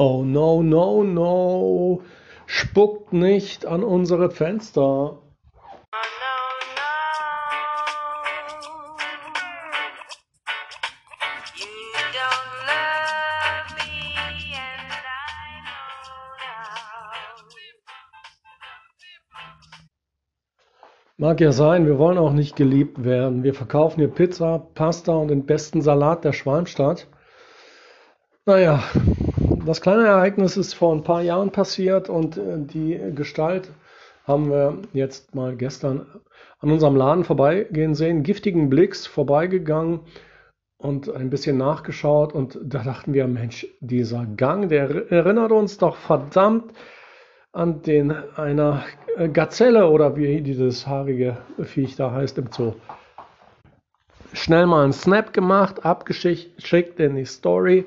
Oh no, no, no. Spuckt nicht an unsere Fenster. Mag ja sein, wir wollen auch nicht geliebt werden. Wir verkaufen hier Pizza, Pasta und den besten Salat der Schwalmstadt. Naja, das kleine Ereignis ist vor ein paar Jahren passiert und äh, die Gestalt haben wir jetzt mal gestern an unserem Laden vorbeigehen sehen, giftigen Blicks vorbeigegangen und ein bisschen nachgeschaut und da dachten wir, Mensch, dieser Gang, der erinnert uns doch verdammt an den einer Gazelle oder wie dieses haarige Viech da heißt im Zoo. Schnell mal einen Snap gemacht, abgeschickt in die Story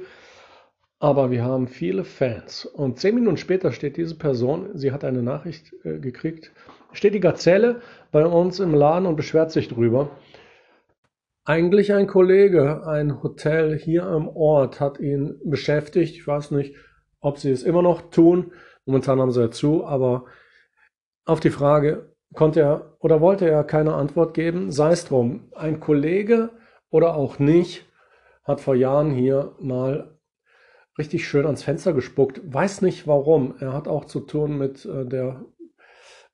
aber wir haben viele Fans. Und zehn Minuten später steht diese Person, sie hat eine Nachricht äh, gekriegt, steht die Gazelle bei uns im Laden und beschwert sich drüber. Eigentlich ein Kollege, ein Hotel hier am Ort hat ihn beschäftigt. Ich weiß nicht, ob sie es immer noch tun. Momentan haben sie ja zu, aber auf die Frage konnte er oder wollte er keine Antwort geben. Sei es drum. Ein Kollege oder auch nicht hat vor Jahren hier mal richtig schön ans Fenster gespuckt. Weiß nicht warum. Er hat auch zu tun mit äh, der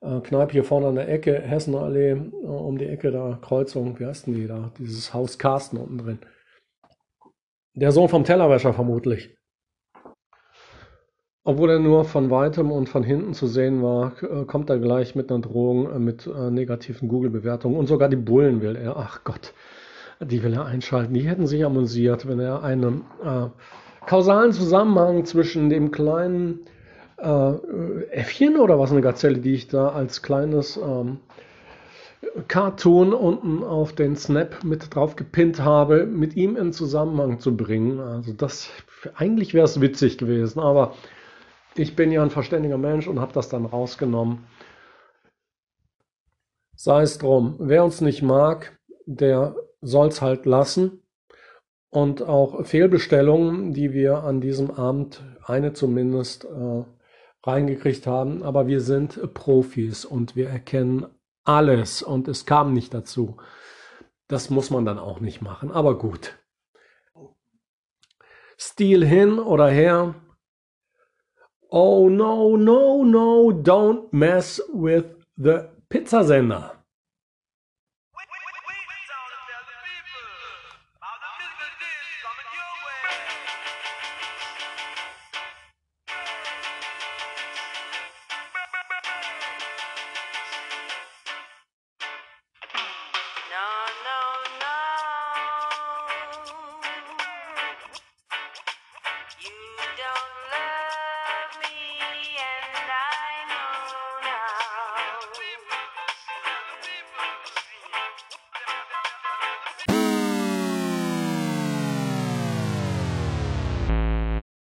äh, Kneipe hier vorne an der Ecke, Hessenallee, äh, um die Ecke da, Kreuzung, wie heißt denn die da? Dieses Haus Carsten unten drin. Der Sohn vom Tellerwäscher vermutlich. Obwohl er nur von weitem und von hinten zu sehen war, äh, kommt er gleich mit einer Drohung, äh, mit äh, negativen Google-Bewertungen und sogar die Bullen will er. Ach Gott, die will er einschalten. Die hätten sich amüsiert, wenn er einem kausalen Zusammenhang zwischen dem kleinen äh, Äffchen oder was eine Gazelle, die ich da als kleines ähm, Cartoon unten auf den Snap mit drauf gepinnt habe, mit ihm in Zusammenhang zu bringen. Also das eigentlich wäre es witzig gewesen, aber ich bin ja ein verständiger Mensch und habe das dann rausgenommen. Sei es drum, wer uns nicht mag, der soll es halt lassen und auch Fehlbestellungen, die wir an diesem Abend, eine zumindest, äh, reingekriegt haben. Aber wir sind Profis und wir erkennen alles und es kam nicht dazu. Das muss man dann auch nicht machen, aber gut. Stil hin oder her. Oh no, no, no, don't mess with the Pizzasender.